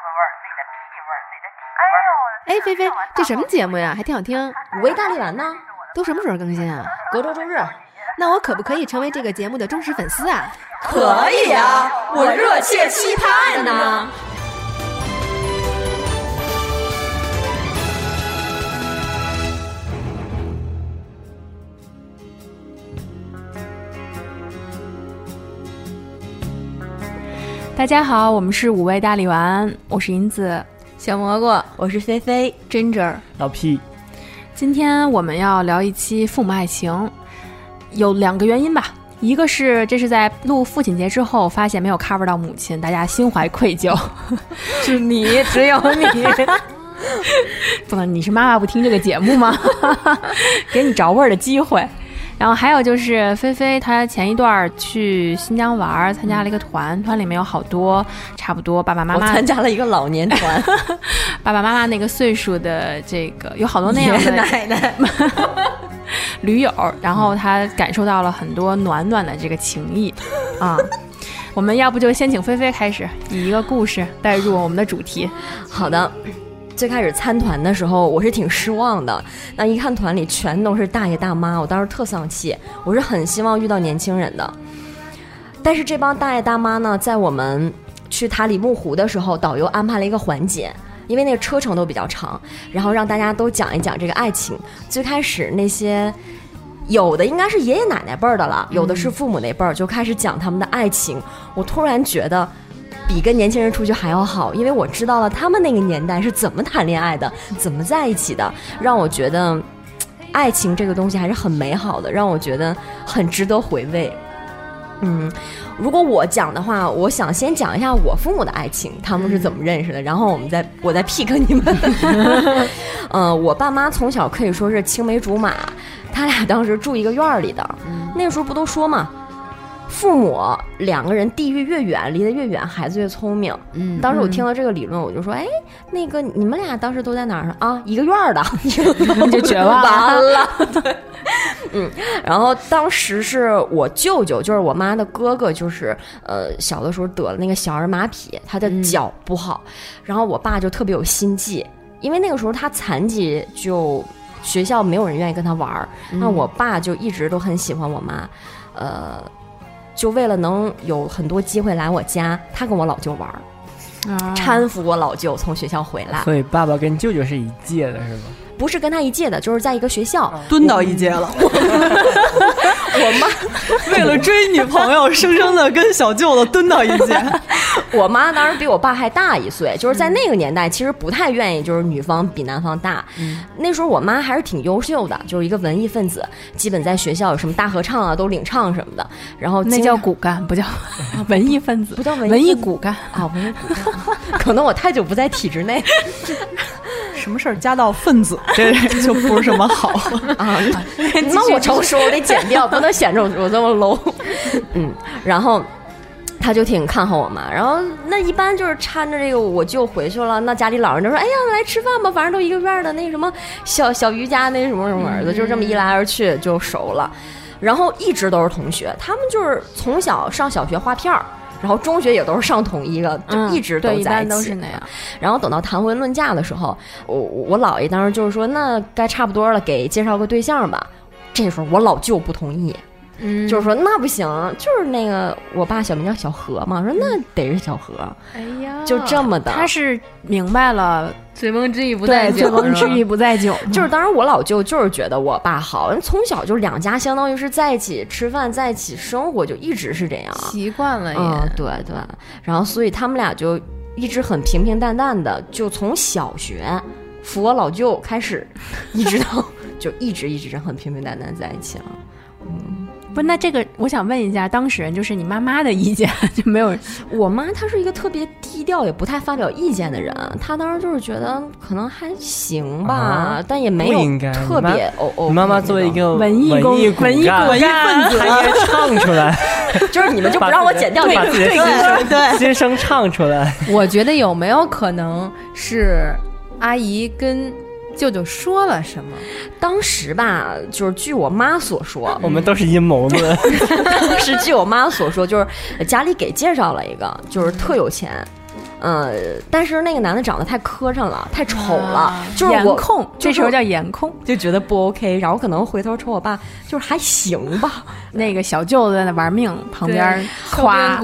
子味儿、自己的屁味儿、自己的体味儿。哎呦，哎，菲菲，这什么节目呀？还挺好听。五味大力丸呢？都什么时候更新啊？隔周周日。那我可不可以成为这个节目的忠实粉丝啊？可以啊，我热切期盼呢。大家好，我们是五味大力丸，我是银子，小蘑菇，我是菲菲，Ginger，老 P。今天我们要聊一期父母爱情，有两个原因吧。一个是这是在录父亲节之后，发现没有 cover 到母亲，大家心怀愧疚。是你，只有你，不能，你是妈妈不听这个节目吗？给你着味儿的机会。然后还有就是菲菲，她前一段去新疆玩，参加了一个团，团里面有好多差不多爸爸妈妈参加了一个老年团，爸爸妈妈那个岁数的这个有好多那样的奶奶 驴友，然后他感受到了很多暖暖的这个情谊啊。我们要不就先请菲菲开始，以一个故事带入我们的主题。好的。最开始参团的时候，我是挺失望的。那一看团里全都是大爷大妈，我当时特丧气。我是很希望遇到年轻人的，但是这帮大爷大妈呢，在我们去塔里木湖的时候，导游安排了一个环节，因为那个车程都比较长，然后让大家都讲一讲这个爱情。最开始那些有的应该是爷爷奶奶辈儿的了，有的是父母那辈儿，就开始讲他们的爱情。我突然觉得。比跟年轻人出去还要好，因为我知道了他们那个年代是怎么谈恋爱的，怎么在一起的，让我觉得爱情这个东西还是很美好的，让我觉得很值得回味。嗯，如果我讲的话，我想先讲一下我父母的爱情，他们是怎么认识的，然后我们再我再 pick 你们。嗯，我爸妈从小可以说是青梅竹马，他俩当时住一个院儿里的，那时候不都说嘛。父母两个人地域越远，离得越远，孩子越聪明。嗯，当时我听到这个理论，我就说，哎，那个你们俩当时都在哪儿啊？一个院儿的，你 就绝望 了。对，嗯，然后当时是我舅舅，就是我妈的哥哥，就是呃小的时候得了那个小儿麻痹，他的脚不好，然后我爸就特别有心计，因为那个时候他残疾，就学校没有人愿意跟他玩儿，那我爸就一直都很喜欢我妈，呃。就为了能有很多机会来我家，他跟我老舅玩儿，搀扶我老舅从学校回来。所以爸爸跟舅舅是一届的，是吧？不是跟他一届的，就是在一个学校蹲到一届了。我妈 为了追女朋友，生生的跟小舅子蹲到一届。我妈当时比我爸还大一岁，就是在那个年代，其实不太愿意就是女方比男方大。那时候我妈还是挺优秀的，就是一个文艺分子，基本在学校有什么大合唱啊都领唱什么的。然后那叫骨干，不叫 文艺分子，不叫文艺骨干啊，文艺骨干。可能我太久不在体制内。什么事儿加到分子，这就不是什么好 啊。那我成熟，我得剪掉，不能显着我这么 low。嗯，然后他就挺看好我嘛。然后那一般就是搀着这个我舅回去了，那家里老人就说：“哎呀，来吃饭吧，反正都一个院的，那什么小小于家那什么什么儿子，就这么一来二去就熟了。然后一直都是同学，他们就是从小上小学画片儿。”然后中学也都是上同一个，就一直都在一起。一般都是那样。然后等到谈婚论嫁的时候，我我姥爷当时就是说，那该差不多了，给介绍个对象吧。这时候我老舅不同意。嗯，就是说那不行，就是那个我爸小名叫小何嘛，说那得是小何。哎呀，就这么的。他是明白了，醉翁之意不在酒，醉翁之意不在酒。就是当然我老舅就是觉得我爸好，从小就两家相当于是在一起吃饭，在一起生活，就一直是这样，习惯了。嗯，对对。然后所以他们俩就一直很平平淡淡的，就从小学扶我老舅开始，一直到 就一直一直很平平淡淡在一起了。嗯。不，那这个我想问一下，当事人就是你妈妈的意见 就没有？我妈她是一个特别低调，也不太发表意见的人。她当时就是觉得可能还行吧，但也没有特别哦哦。妈妈作为一个文艺文艺文艺文艺分子，她应该唱出来。就是你们就不让我剪掉这个对对对，心声唱出来。我觉得有没有可能是阿姨跟。舅舅说了什么？当时吧，就是据我妈所说，我们都是阴谋论。是据我妈所说，就是家里给介绍了一个，就是特有钱，呃，但是那个男的长得太磕碜了，太丑了，啊就是我颜控，这时候叫颜控。就觉得不 OK，然后可能回头瞅我爸，就是还行吧。那个小舅子在那玩命，旁边夸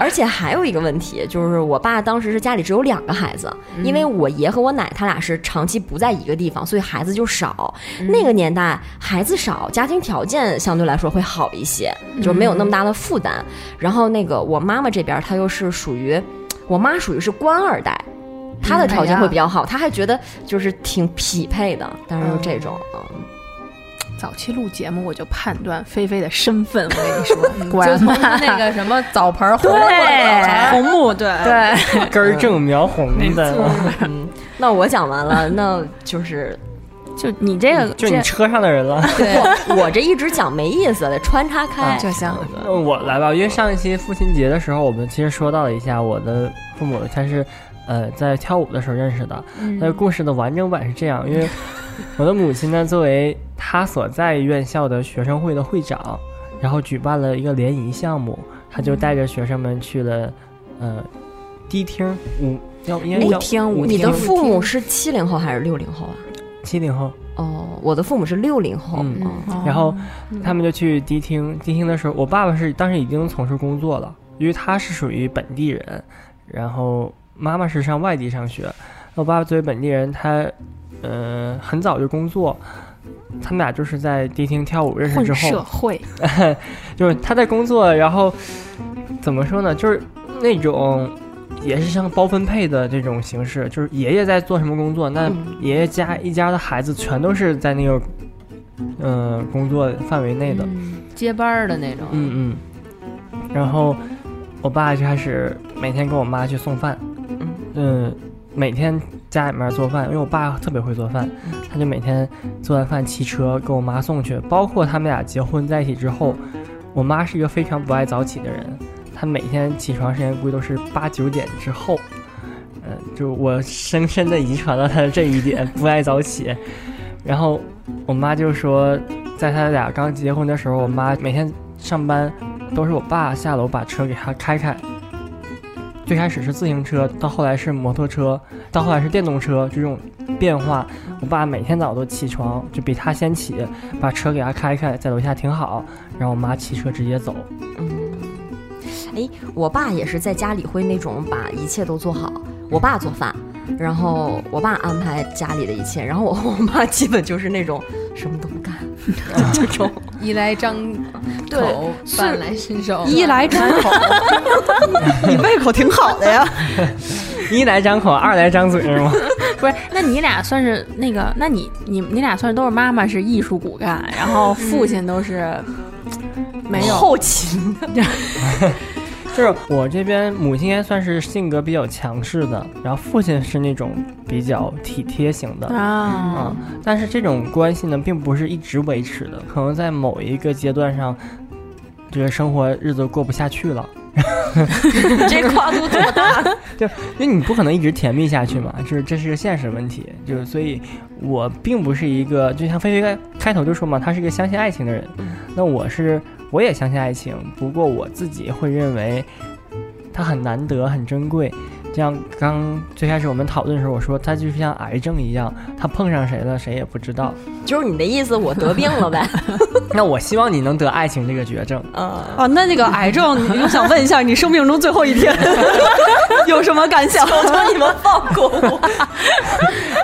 而且还有一个问题，就是我爸当时是家里只有两个孩子，因为我爷和我奶他俩是长期不在一个地方，所以孩子就少。那个年代孩子少，家庭条件相对来说会好一些，就没有那么大的负担。然后那个我妈妈这边，她又是属于，我妈属于是官二代。她的条件会比较好，她还觉得就是挺匹配的，但是就这种，嗯，早期录节目我就判断菲菲的身份，我跟你说，果然就从他那个什么澡盆儿红对。红木对。对，根正苗红的，嗯，那我讲完了，那就是就你这个就你车上的人了。对，我这一直讲没意思的，穿插开。就行。那我来吧，因为上一期父亲节的时候，我们其实说到了一下我的父母，他是呃在跳舞的时候认识的。那故事的完整版是这样，因为 我的母亲呢，作为她所在院校的学生会的会长，然后举办了一个联谊项目，她就带着学生们去了呃迪厅舞，要应该舞叫厅舞厅你的父母是七零后还是六零后啊？七零后，哦，我的父母是六零后。嗯哦然后他们就去迪厅，迪厅的时候，我爸爸是当时已经从事工作了，因为他是属于本地人，然后妈妈是上外地上学。我爸爸作为本地人，他呃很早就工作，他们俩就是在迪厅跳舞认识之后，社会，就是他在工作，然后怎么说呢，就是那种。也是像包分配的这种形式，就是爷爷在做什么工作，那嗯。爷爷家一家的孩子全都是在那个，嗯、工作范围内的。嗯接班儿的那种，嗯嗯，然后我爸就开始每天跟我妈去送饭，嗯，每天家里面做饭，因为我爸特别会做饭，他就每天做完饭骑车给我妈送去。包括他们俩结婚在一起之后，我妈是一个非常不爱早起的人，她每天起床时间估计都是八九点之后。嗯，就我深深的遗传了她的这一点，不爱早起。然后我妈就说，在他俩刚结婚的时候，我妈每天上班都是我爸下楼把车给她开开。最开始是自行车，到后来是摩托车，到后来是电动车，这种变化，我爸每天早都起床，就比他先起，把车给他开开，在楼下停好，然后我妈骑车直接走。嗯，哎，我爸也是在家里会那种把一切都做好。我爸做饭，然后我爸安排家里的一切，然后我和 我妈基本就是那种什么都不干，就这种。衣来张口，是饭来伸手，衣来张口，你胃口挺好的呀。一来张口，二来张嘴是吗？不是？那你俩算是那个？那你你你俩算是都是妈妈是艺术骨干，然后父亲都是没有后勤的，就是我这边母亲应该算是性格比较强势的，然后父亲是那种比较体贴型的。啊啊，但是这种关系呢，并不是一直维持的，可能在某一个阶段上，这个生活日子过不下去了，这跨度多大？就因为你不可能一直甜蜜下去嘛，就是这是个现实问题，就是所以，我并不是一个，就像菲菲开开头就说嘛，他是一个相信爱情的人，那我是我也相信爱情，不过我自己会认为它很难得、很珍贵。就像刚最开始我们讨论的时候，我说它就是像癌症一样，它碰上谁了谁也不知道。就是你的意思，我得病了呗？那我希望你能得爱情这个绝症。呃，啊，那那个癌症，我想问一下，你生命中最后一天 有什么感想？求求你们放过我。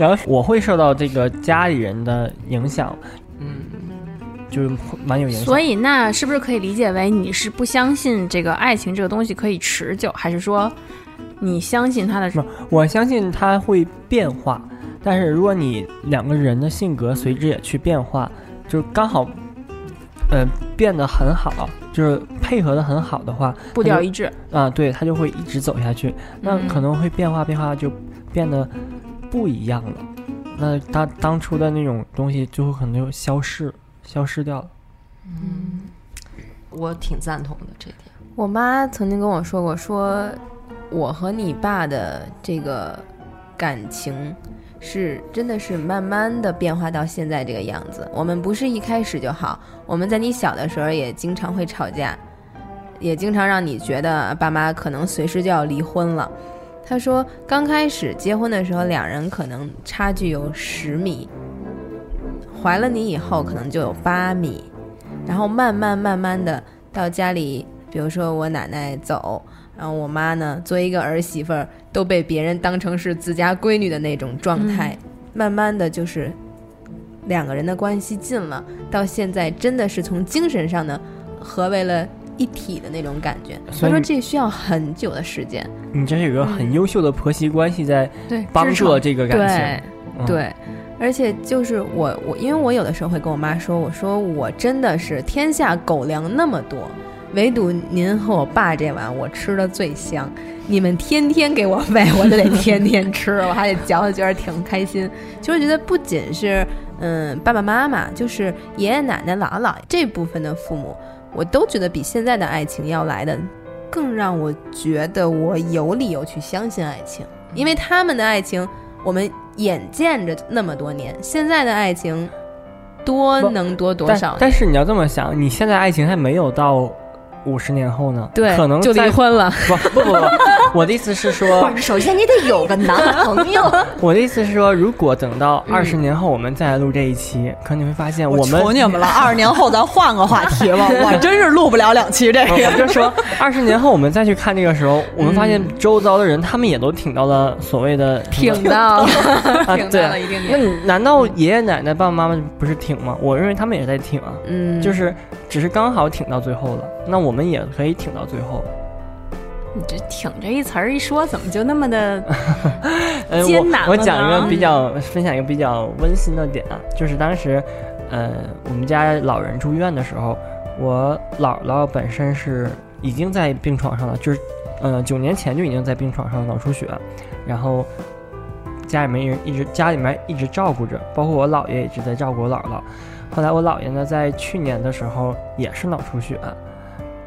然后我会受到这个家里人的影响，嗯，就是蛮有影响。所以那是不是可以理解为你是不相信这个爱情这个东西可以持久，还是说你相信它的不我相信它会变化，但是如果你两个人的性格随之也去变化，就刚好，呃，变得很好，就是配合的很好的话，步调一致？啊，对，它就会一直走下去。那嗯可能会变化变化，就变得不一样了。那当当初的那种东西，就会可能就消失消失掉了。嗯我挺赞同的这点。我妈曾经跟我说过，说我和你爸的这个感情是真的是慢慢的变化到现在这个样子。我们不是一开始就好，我们在你小的时候也经常会吵架，也经常让你觉得爸妈可能随时就要离婚了。她说刚开始结婚的时候，两人可能差距有十米，怀了你以后可能就有八米，然后慢慢慢慢的到家里，比如说我奶奶走，然后我妈呢作为一个儿媳妇儿都被别人当成是自家闺女的那种状态，慢慢的就是两个人的关系近了，到现在真的是从精神上呢合为了一体的那种感觉。所以说这需要很久的时间。你这是有个很优秀的婆媳关系在对，帮助这个感对情。嗯，对，而且就是我我，因为我有的时候会跟我妈说，我说我真的是天下狗粮那么多，唯独您和我爸这碗我吃的最香。你们天天给我喂，我就得天天吃，我还得嚼着，觉得挺开心。就是觉得不仅是嗯爸爸妈妈，就是爷爷奶奶、姥姥姥这部分的父母，我都觉得比现在的爱情要来的更让我觉得我有理由去相信爱情，因为他们的爱情我们眼见着那么多年，现在的爱情多能多多少呢？但是你要这么想，你现在爱情还没有到五十年后呢，对，可能就离婚了。不不不不，我的意思是说，首先你得有个男朋友，我的意思是说，如果等到嗯二十年后我们再来录这一期，可能你会发现我我们求你们了，二十年后咱换个话题吧，我真是录不了两期这个。我就说，二十年后我们再去看这个时候，我们发现周遭的人他们也都挺到了所谓的 挺到了，啊，挺对到了一定那。你难道爷爷奶奶、爸爸妈妈不是挺吗？我认为他们也在挺啊，嗯，就是只是刚好挺到最后了。那我们也可以挺到最后。你这“挺”这一词儿一说，怎么就那么的？呃，艰难了我我讲一个比较分享一个比较温馨的点啊，就是当时，呃，我们家老人住院的时候，我姥姥本身是已经在病床上了，就是，呃，九年前就已经在病床上脑出血，然后家里面人一直家里面一直照顾着，包括我姥爷一直在照顾我姥姥。后来我姥爷呢，在去年的时候也是脑出血，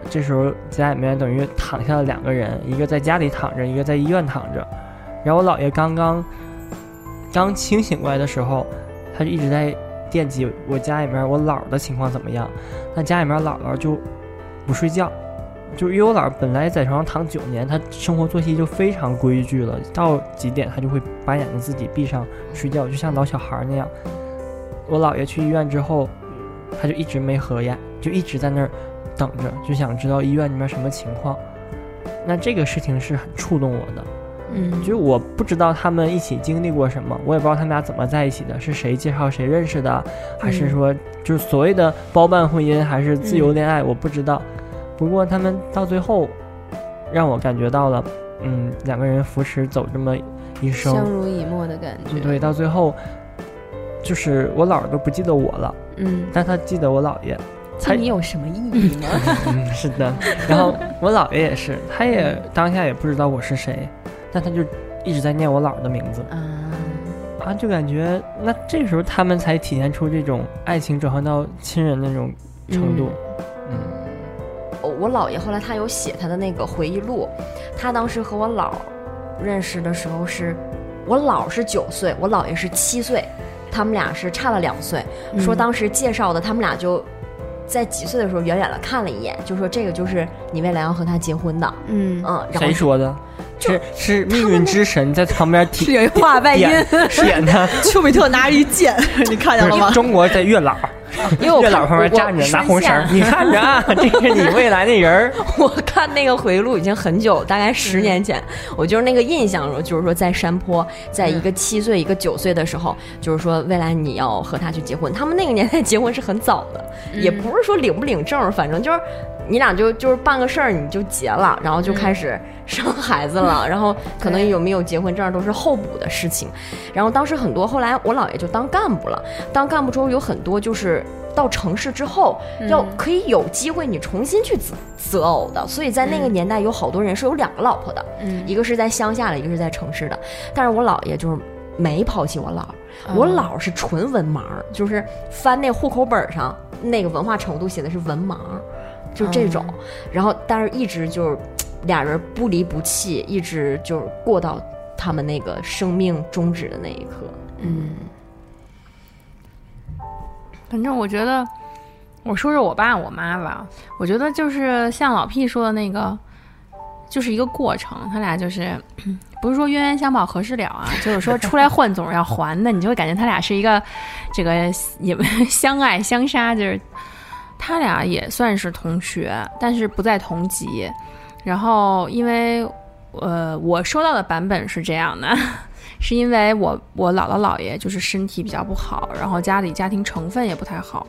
这时候家里面等于躺下了两个人，一个在家里躺着，一个在医院躺着。然后我姥爷刚刚刚清醒过来的时候，他就一直在惦记我家里面我姥的情况怎么样。那家里面姥姥就不睡觉，就因为我姥本来在床上躺九年，她生活作息就非常规矩了，到几点她就会把眼睛自己闭上睡觉，就像老小孩那样。我姥爷去医院之后，他就一直没合眼，就一直在那儿等着，就想知道医院里面什么情况。那这个事情是很触动我的。嗯就是我不知道他们一起经历过什么，我也不知道他们俩怎么在一起的，是谁介绍谁认识的，还是说就是所谓的包办婚姻，还是自由恋爱，我不知道。不过他们到最后，让我感觉到了，嗯，两个人扶持走这么一生，相濡以沫的感觉。对，到最后，就是我姥儿都不记得我了，嗯，但他记得我姥爷。这你有什么意义呢？嗯，是的。然后我姥爷也是，他也当下也不知道我是谁，但他就一直在念我姥的名字。啊，啊，就感觉那这时候他们才体现出这种爱情转换到亲人那种程度。嗯我我姥爷后来他有写他的那个回忆录，他当时和我姥认识的时候是，我姥是九岁，我姥爷是七岁，他们俩是差了两岁。说当时介绍的，他们俩就在几岁的时候远远的看了一眼，就说这个就是你未来要和他结婚的，嗯嗯，然后谁说的？是是命运之神在旁边提有一话外音，点点他，丘比特拿着一剑，你看见了吗？中国在月老，因为我老旁边站着拿红绳你看着啊，这是你未来那人儿。我看那个回忆录已经很久，大概十年前，我就是那个印象中，就是说在山坡，在一个七岁、一个九岁的时候，就是说未来你要和他去结婚。他们那个年代结婚是很早的，也不是说领不领证，反正就是你俩就就是办个事儿你就结了，然后就开始生孩子了，然后可能有没有结婚证都是后补的事情。然后当时很多，后来我姥爷就当干部了，当干部之后有很多就是。到城市之后，要可以有机会你重新去择择偶的，所以在那个年代有好多人是有两个老婆的，嗯一个是在乡下的，一个是在城市的。但是我姥爷就是没抛弃我姥，我姥是纯文盲儿，就是翻那户口本儿上那个文化程度写的是文盲儿，就这种。然后但是一直就是俩人不离不弃，一直就是过到他们那个生命终止的那一刻。嗯反正我觉得，我说说我爸我妈吧，我觉得就是像老 P 说的那个，就是一个过程，他俩就是 不是说冤冤相报何时了啊，就是说出来混总是要还的，你就会感觉他俩是一个这个你们 相爱相杀，就是他俩也算是同学，但是不在同级。然后因为呃，我收到的版本是这样的，是因为我我姥姥姥爷就是身体比较不好，然后家里家庭成分也不太好，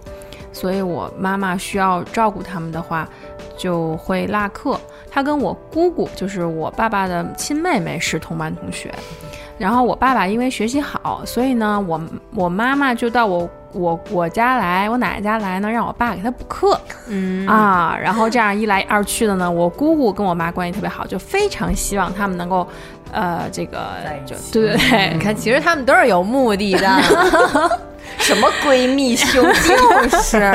所以我妈妈需要照顾他们的话，就会落课。他跟我姑姑，就是我爸爸的亲妹妹，是同班同学。然后我爸爸因为学习好，所以呢，我我妈妈就到我我我家来，我奶奶家来呢，让我爸给她补课。嗯啊，然后这样一来二去的呢，我姑姑跟我妈关系特别好，就非常希望他们能够，呃，这个就对对对，你 看，其实他们都是有目的的，什么闺蜜兄弟？就是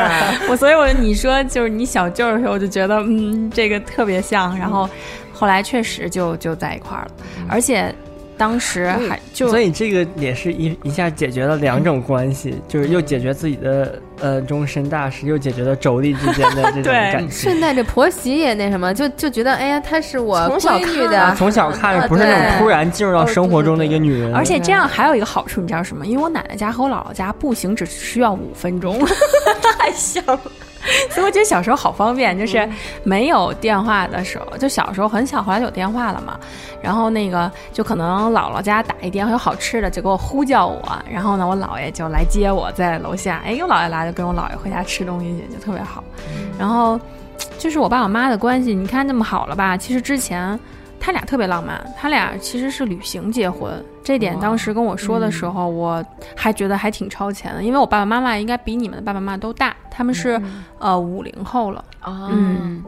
我所以我你说就是你小舅的时候，我就觉得嗯，这个特别像，然后后来确实就就在一块儿了，而且当时还就所以这个也是一一下解决了两种关系，就是又解决自己的呃终身大事，又解决了妯娌之间的这种 感情。顺带着婆媳也那什么，就就觉得哎呀，她是我从小看闺女的，啊从小看着不是那种突然进入到生活中的一个女人，而且这样还有一个好处，你知道什么？因为我奶奶家和我姥姥家步行只需要五分钟，太像了。所以我觉得小时候好方便，就是没有电话的时候，就小时候很小，后来有电话了嘛。然后那个就可能姥姥家打一电话有好吃的，就给我呼叫我，然后呢，我姥爷就来接我，在楼下，哎，我姥爷来就跟我姥爷回家吃东西去，就特别好。然后就是我爸我妈的关系，你看那么好了吧？其实之前他俩特别浪漫，他俩其实是旅行结婚。这点当时跟我说的时候，我还觉得还挺超前的，因为我爸爸妈妈应该比你们的爸爸妈妈都大，他们是、呃五零后了。啊嗯，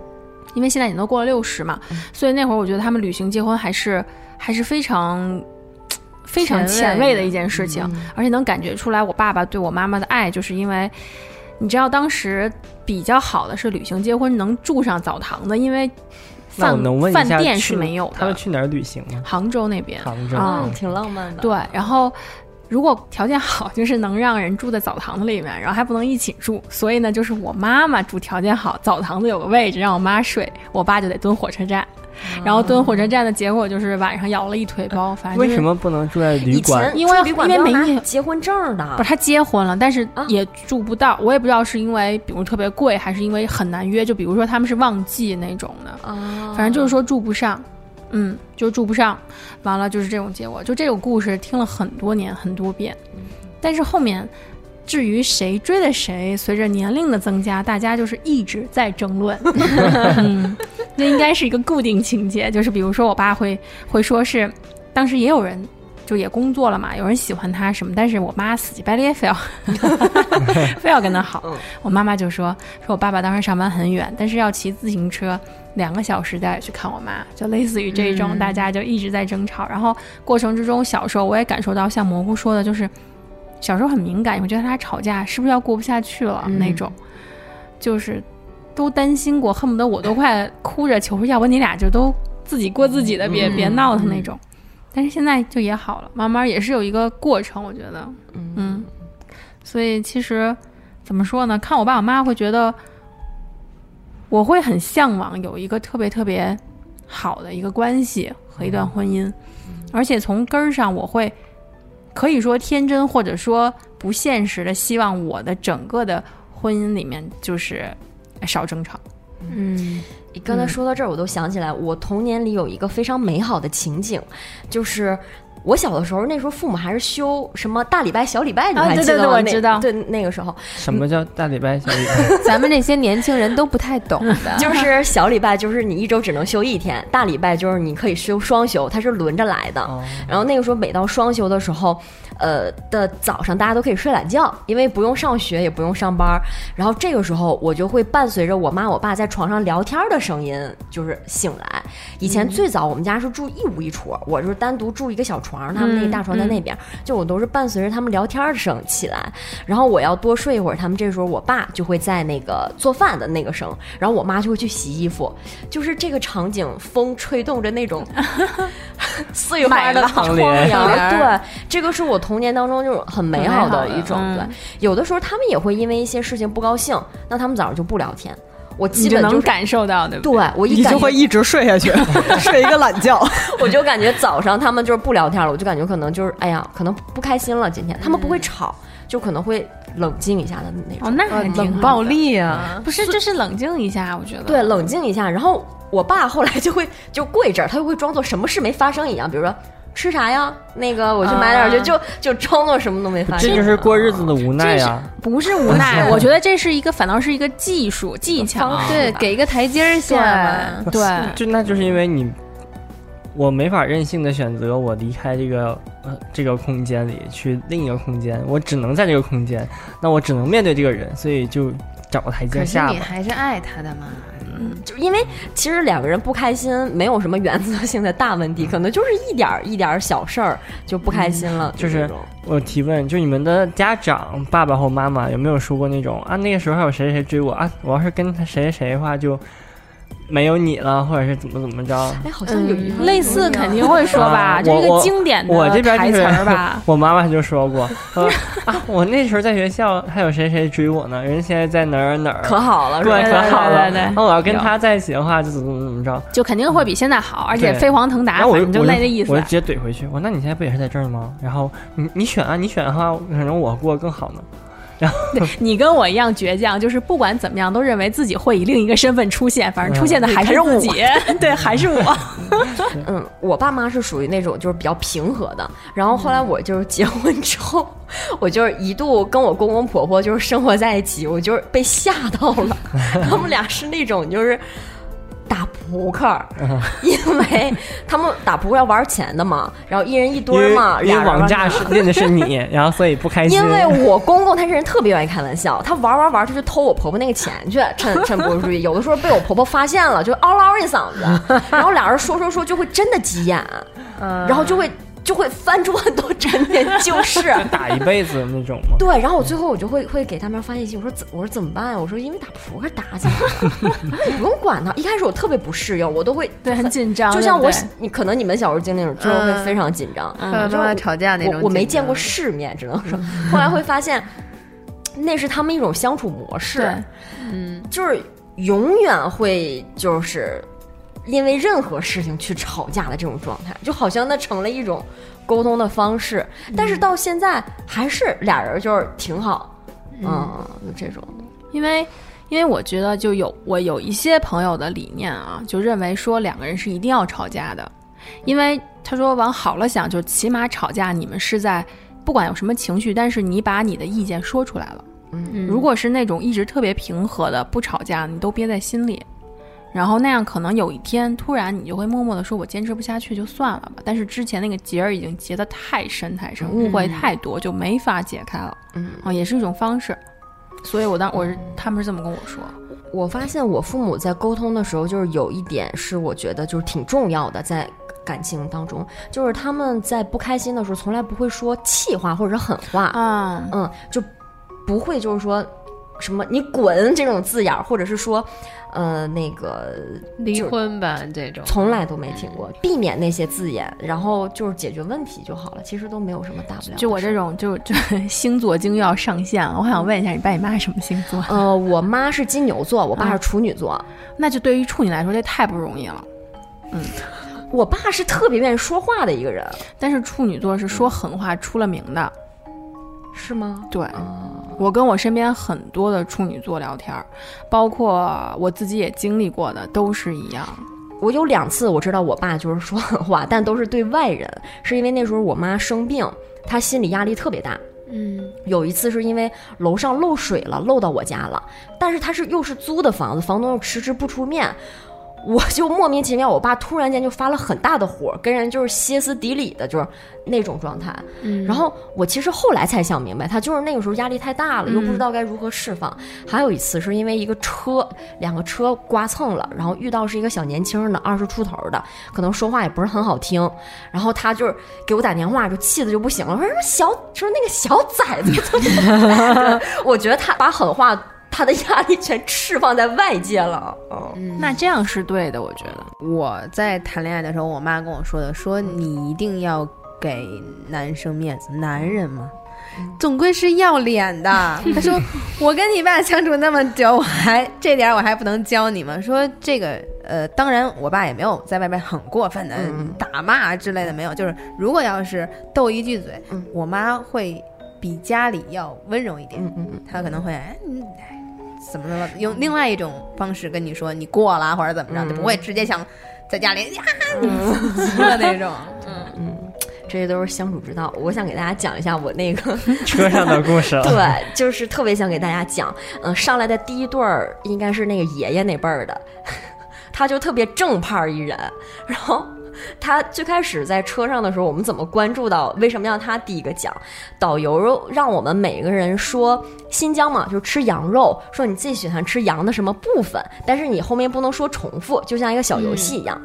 因为现在已经都过了六十嘛，所以那会儿我觉得他们旅行结婚还是还是非常非常前卫的的一件事情，而且能感觉出来我爸爸对我妈妈的爱，就是因为你知道当时比较好的是旅行结婚能住上澡堂的，因为饭能问一下饭店是没有的，他们去哪儿旅行吗？杭州那边。杭州。啊嗯，挺浪漫的。对，然后如果条件好，就是能让人住在澡堂子里面，然后还不能一起住，所以呢，就是我妈妈住条件好，澡堂子有个位置让我妈睡，我爸就得蹲火车站，然后蹲火车站的结果就是晚上摇了一腿包，反正、就是、为什？么不能住在旅馆？因为住旅馆因为没结婚证的不是，他结婚了，但是啊也住不到，我也不知道是因为比如特别贵，还是因为很难约，就比如说他们是旺季那种的，啊，反正就是说住不上，嗯，就住不上，完了就是这种结果。就这种故事听了很多年很多遍，但是后面至于谁追的谁，随着年龄的增加，大家就是一直在争论。嗯，那应该是一个固定情节，就是比如说我爸会会说是，当时也有人。就也工作了嘛，有人喜欢他什么，但是我妈死乞白咧非要 非要跟他好。我妈妈就说说我爸爸当时上班很远，但是要骑自行车两个小时再去看我妈，就类似于这种，大家就一直在争吵。然后过程之中，小时候我也感受到，像蘑菇说的，就是小时候很敏感，你会觉得他俩吵架是不是要过不下去了、那种，就是都担心过，恨不得我都快哭着求说，要不你俩就都自己过自己的，别、别闹腾那种。但是现在就也好了，慢慢也是有一个过程，我觉得，嗯，所以其实怎么说呢？看我爸我妈会觉得，我会很向往有一个特别特别好的一个关系和一段婚姻，而且从根儿上，我会可以说天真或者说不现实的希望我的整个的婚姻里面就是少争吵。嗯，你刚才说到这儿，我都想起来，我童年里有一个非常美好的情景，就是。我小的时候，那时候父母还是休什么大礼拜、小礼拜，你啊对对对还记得吗？那我知道对，那个时候什么叫大礼拜、小礼拜？咱们这些年轻人都不太懂的，就是小礼拜，就是你一周只能休一天；大礼拜就是你可以休双休，它是轮着来的。哦然后那个时候每到双休的时候，呃的早上大家都可以睡懒觉，因为不用上学也不用上班。然后这个时候我就会伴随着我妈我爸在床上聊天的声音，就是醒来。以前最早我们家是住一屋一厨，我就是单独住一个小床，他们那个大床在那边，就我都是伴随着他们聊天的声起来。然后我要多睡一会儿，他们这时候我爸就会在那个做饭的那个声，然后我妈就会去洗衣服，就是这个场景，风吹动着那种 碎花的窗帘对，这个是我童年当中就是很美好的一种。对，有的时候他们也会因为一些事情不高兴，那他们早上就不聊天。我基本就是感受到，对不对我一你感觉就会一直睡下去，睡一个懒觉。我就感觉早上他们就是不聊天了，我就感觉可能就是哎呀，可能不开心了。今天他们不会吵，就可能会冷静一下的那种。哦，那还挺冷。暴力啊！不是，就是冷静一下，我觉得。对，冷静一下。然后我爸后来就会就过一阵儿，他就会装作什么事没发生一样，比如说吃啥呀？那个我去买点儿去，就就装作什么都没发现。这就是过日子的无奈这是呀。不是无奈，我觉得这是一个，反倒是一个技术技巧，对，给一个台阶儿下。对就那就是因为你，我没法任性的选择我离开这个呃这个空间里去另一个空间，我只能在这个空间，那我只能面对这个人，所以就找个台阶可是。你还是爱他的嘛。就因为其实两个人不开心，没有什么原则性的大问题，可能就是一点儿一点儿小事儿就不开心了，就是我提问，就你们的家长爸爸或妈妈有没有说过那种啊那个时候还有谁谁谁追我啊，我要是跟他谁谁谁的话就没有你了，或者是怎么怎么着？哎，好像有一个类似肯定会说吧，啊这是一个经典的我这边台词就是儿吧。我妈妈就说过，说啊，我那时候在学校还有谁谁追我呢，人现在在哪儿哪儿，可好了，是对，可好了。那我要跟他在一起的话，就怎么怎么着。就肯定会比现在好，而且飞黄腾达，我反正就就我就那个意思我就。直接怼回去，我说那你现在不也是在这儿吗？然后你你选啊，你选的话，可能我过得更好呢。你跟我一样倔强，就是不管怎么样，都认为自己会以另一个身份出现，反正出现的还是自己，对，还是我。嗯，我爸妈是属于那种就是比较平和的，然后后来我就是结婚之后，我就是一度跟我公公婆婆就是生活在一起，我就是被吓到了，他们俩是那种就是。打扑克儿，因为他们打扑克要玩钱的嘛，然后一人一堆因为儿嘛，因为俩人玩网架是认的是你，然后所以不开心。因为我公公他这人特别愿意开玩笑，他玩玩玩他就偷我婆婆那个钱去，趁趁不注意，有的时候被我婆婆发现了，就嗷嗷一嗓子，然后俩人说说说就会真的急眼，然后就会就会翻出很多陈年旧事。打一辈子那种吗。对，然后我最后我就会会给他们发信息，我说怎我说怎么办呀？我说因为打扑克打起来了，你 不用管他。一开始我特别不适应，我都会对，很紧张。就像我你可能你们小时候经历那种，之后会非常紧张。爸爸妈妈吵架那种我我没见过世面，只能说，后来会发现，那是他们一种相处模式，对嗯，就是永远会就是因为任何事情去吵架的这种状态，就好像那成了一种沟通的方式，但是到现在还是俩人就是挺好，嗯，就这种，因为因为我觉得就有我有一些朋友的理念啊，就认为说两个人是一定要吵架的，因为他说往好了想，就起码吵架你们是在不管有什么情绪，但是你把你的意见说出来了。嗯。如果是那种一直特别平和的不吵架，你都憋在心里，然后那样可能有一天突然你就会默默的说：“我坚持不下去，就算了吧。”但是之前那个结儿已经结得太深太深，误会太多，就没法解开了。嗯啊，也是一种方式。所以我当我是他们是这么跟我说，我发现我父母在沟通的时候，就是有一点是我觉得就是挺重要的，在感情当中，就是他们在不开心的时候，从来不会说气话或者是狠话，啊，嗯，就不会就是说什么你滚这种字眼儿，或者是说，呃，那个离婚吧这种。从来都没听过，避免那些字眼，然后就是解决问题就好了，其实都没有什么大不了。就我这种就 就星座精又要上线了。我想问一下，你爸你妈是什么星座？呃，我妈是金牛座，我爸是处女座。那就对于处女来说，这太不容易了。嗯我爸是特别愿意说话的一个人，但是处女座是说狠话出了名的。是吗？对，我跟我身边很多的处女座聊天儿，包括我自己也经历过的，都是一样。我有两次我知道我爸就是说狠话，但都是对外人，是因为那时候我妈生病，她心理压力特别大。嗯，有一次是因为楼上漏水了，漏到我家了，但是他是又是租的房子，房东又迟迟不出面，我就莫名其妙，我爸突然间就发了很大的火，跟人就是歇斯底里的，就是那种状态。嗯然后我其实后来才想明白，他就是那个时候压力太大了，又不知道该如何释放。还有一次是因为一个车，两个车刮蹭了，然后遇到是一个小年轻的，二十出头的，可能说话也不是很好听，然后他就是给我打电话，就气的就不行了，说什么小，说那个小崽子 我觉得他把狠话。他的压力全释放在外界了，嗯，那这样是对的，我觉得。我在谈恋爱的时候，我妈跟我说的，说你一定要给男生面子，男人嘛。总归是要脸的。他说我跟你爸相处那么久，我还这点我还不能教你吗？说这个呃，当然我爸也没有在外面很过分的打骂之类的，没有。就是如果要是斗一句嘴，我妈会比家里要温柔一点。嗯嗯嗯，她可能会哎嗯哎怎么怎么用另外一种方式跟你说你过了或者怎么着，就不会直接想在家里呀急了那种。嗯。这些都是相处之道。我想给大家讲一下我那个 车上的故事。对，就是特别想给大家讲。嗯，上来的第一对儿应该是那个爷爷那辈儿的，他就特别正派儿一人。然后他最开始在车上的时候，我们怎么关注到为什么要他第一个讲？导游让我们每个人说新疆嘛，就吃羊肉，说你最喜欢吃羊的什么部分，但是你后面不能说重复，就像一个小游戏一样。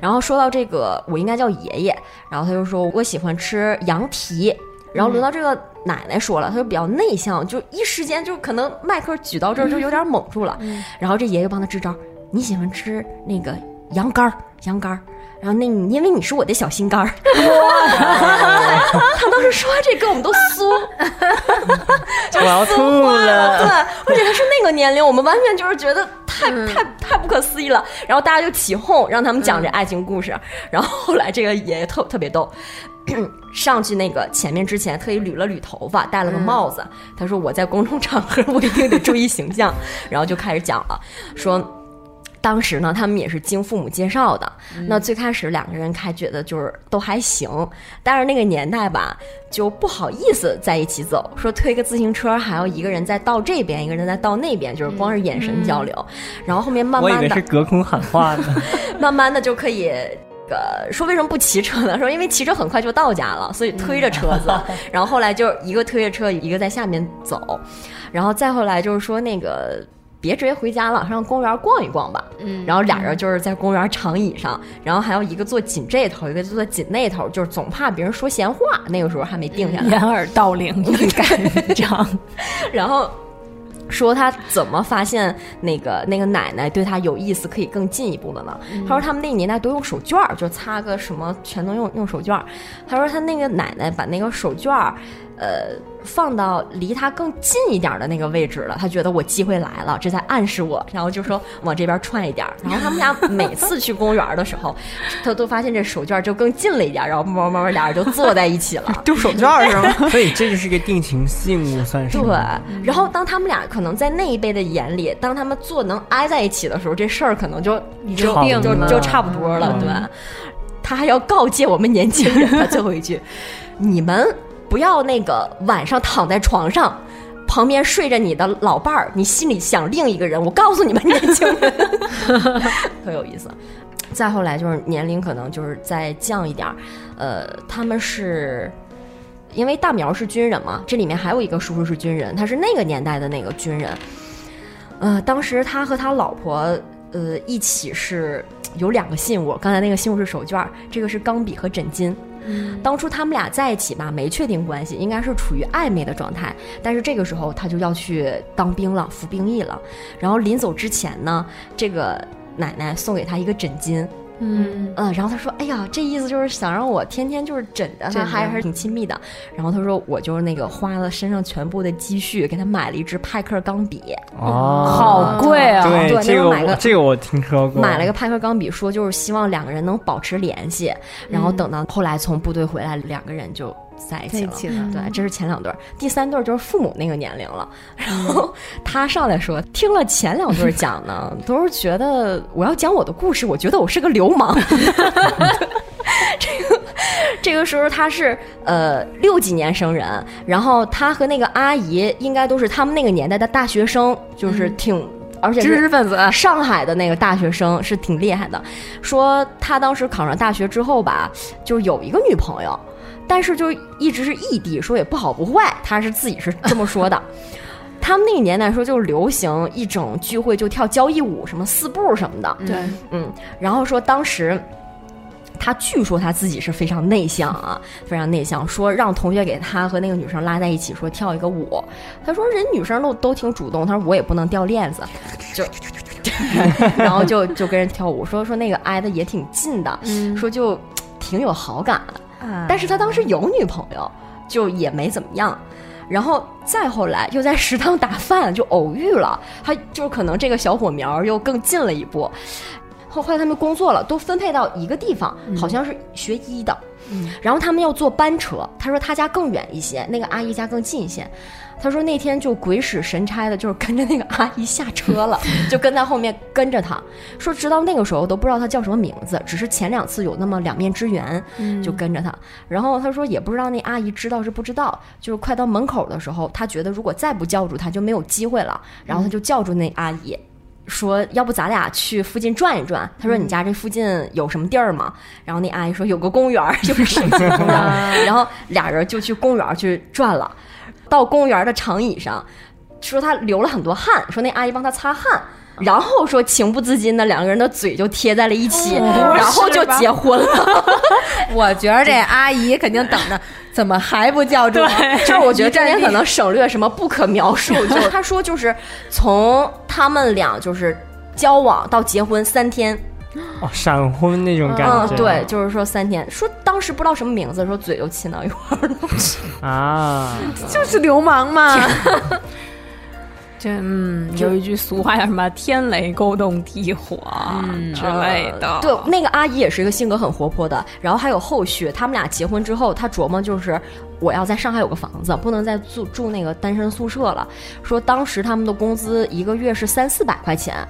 然后说到这个，我应该叫爷爷，然后他就说我喜欢吃羊蹄。然后轮到这个奶奶说了，她就比较内向，就一时间就可能麦克举到这儿就有点懵住了。然后这爷爷帮他支招，你喜欢吃那个羊肝儿，羊肝儿。然后那你因为你是我的小心肝儿，他当时说完这个我们都酥，我要吐了。对，而且他是那个年龄，我们完全就是觉得太太太不可思议了。然后大家就起哄，让他们讲这爱情故事。然后后来这个爷爷特特别逗，上去那个前面之前特意捋了捋头发，戴了个帽子。他说我在公众场合我一定得注意形象。然后就开始讲了，说。当时呢，他们也是经父母介绍的。那最开始两个人还觉得就是都还行，但是那个年代吧，就不好意思在一起走，说推个自行车还要一个人再到这边，一个人再到那边，就是光是眼神交流。然后后面慢慢的，我以为是隔空喊话呢。慢慢的就可以，呃，说为什么不骑车呢？说因为骑车很快就到家了，所以推着车子。然后后来就一个推着车，一个在下面走。然后再后来就是说那个。别直接回家了，上公园逛一逛吧。嗯，然后俩人就是在公园长椅上，然后还有一个坐紧这头，一个坐紧那头，就是总怕别人说闲话。那个时候还没定下来，掩耳盗铃，欲盖章。然后说他怎么发现那个那个奶奶对他有意思，可以更进一步了呢？他说他们那年代都用手绢就擦个什么全都用用手绢他说他那个奶奶把那个手绢呃。放到离他更近一点的那个位置了，他觉得我机会来了，这在暗示我，然后就说 往这边串一点。然后他们俩每次去公园的时候，他都发现这手绢就更近了一点，然后慢慢慢慢俩人就坐在一起了，丢手绢是吗？所以这就是个定情信物，算是。对。然后当他们俩可能在那一辈的眼里，当他们坐能挨在一起的时候，这事儿可能就就定就就差不多了。对。他还要告诫我们年轻人他最后一句：你们。不要那个晚上躺在床上，旁边睡着你的老伴儿，你心里想另一个人。我告诉你们，年轻人，特有意思。再后来就是年龄可能就是再降一点儿，呃，他们是因为大苗是军人嘛，这里面还有一个叔叔是军人，他是那个年代的那个军人。呃，当时他和他老婆呃一起是有两个信物，刚才那个信物是手绢，这个是钢笔和枕巾。当初他们俩在一起吧，没确定关系，应该是处于暧昧的状态。但是这个时候他就要去当兵了，服兵役了。然后临走之前呢，这个奶奶送给他一个枕巾。嗯嗯，然后他说：“哎呀，这意思就是想让我天天就是枕着他，还是挺亲密的。”然后他说：“我就是那个花了身上全部的积蓄，给他买了一支派克钢笔。哦，好贵啊！对，这个买个这个我听说过，买了个派克钢笔，说就是希望两个人能保持联系。然后等到后来从部队回来，两个人就。”在一起了，对，这是前两对儿，第三对儿就是父母那个年龄了。然后他上来说，听了前两对儿讲呢，都是觉得我要讲我的故事，我觉得我是个流氓。这个这个时候他是呃六几年生人，然后他和那个阿姨应该都是他们那个年代的大学生，就是挺而且知识分子，上海的那个大学生是挺厉害的。说他当时考上大学之后吧，就有一个女朋友。但是就一直是异地，说也不好不坏，他是自己是这么说的。他们那个年代说就是流行一整聚会就跳交谊舞，什么四步什么的。对，嗯，然后说当时他据说他自己是非常内向啊，非常内向，说让同学给他和那个女生拉在一起说跳一个舞。他说人女生都都挺主动，他说我也不能掉链子，就 然后就就跟人跳舞，说说那个挨的也挺近的，说就挺有好感。但是他当时有女朋友，就也没怎么样。然后再后来又在食堂打饭，就偶遇了，他就可能这个小火苗又更近了一步。后后来他们工作了，都分配到一个地方，好像是学医的。然后他们要坐班车，他说他家更远一些，那个阿姨家更近一些。他说那天就鬼使神差的，就是跟着那个阿姨下车了，就跟在后面跟着他。说直到那个时候都不知道他叫什么名字，只是前两次有那么两面之缘，就跟着他。然后他说也不知道那阿姨知道是不知道，就是快到门口的时候，他觉得如果再不叫住他就没有机会了，然后他就叫住那阿姨。说要不咱俩去附近转一转？他说你家这附近有什么地儿吗？然后那阿姨说有个公园儿，就是。然后俩人就去公园去转了。到公园的长椅上，说他流了很多汗，说那阿姨帮他擦汗，然后说情不自禁的两个人的嘴就贴在了一起，然后就结婚了。我觉得这阿姨肯定等着，怎么还不叫住？就是我觉得这边可能省略什么不可描述，就是他说就是从他们俩就是交往到结婚三天，哦，闪婚那种感觉。嗯，对，就是说三天，说当时不知道什么名字，说嘴就亲到一块儿了。啊，就是流氓嘛。这嗯，有一句俗话叫什么“天雷勾动地火”之类的。对，那个阿姨也是一个性格很活泼的。然后还有后续，他们俩结婚之后，他琢磨就是我要在上海有个房子，不能再住住那个单身宿舍了。说当时他们的工资一个月是三四百块钱，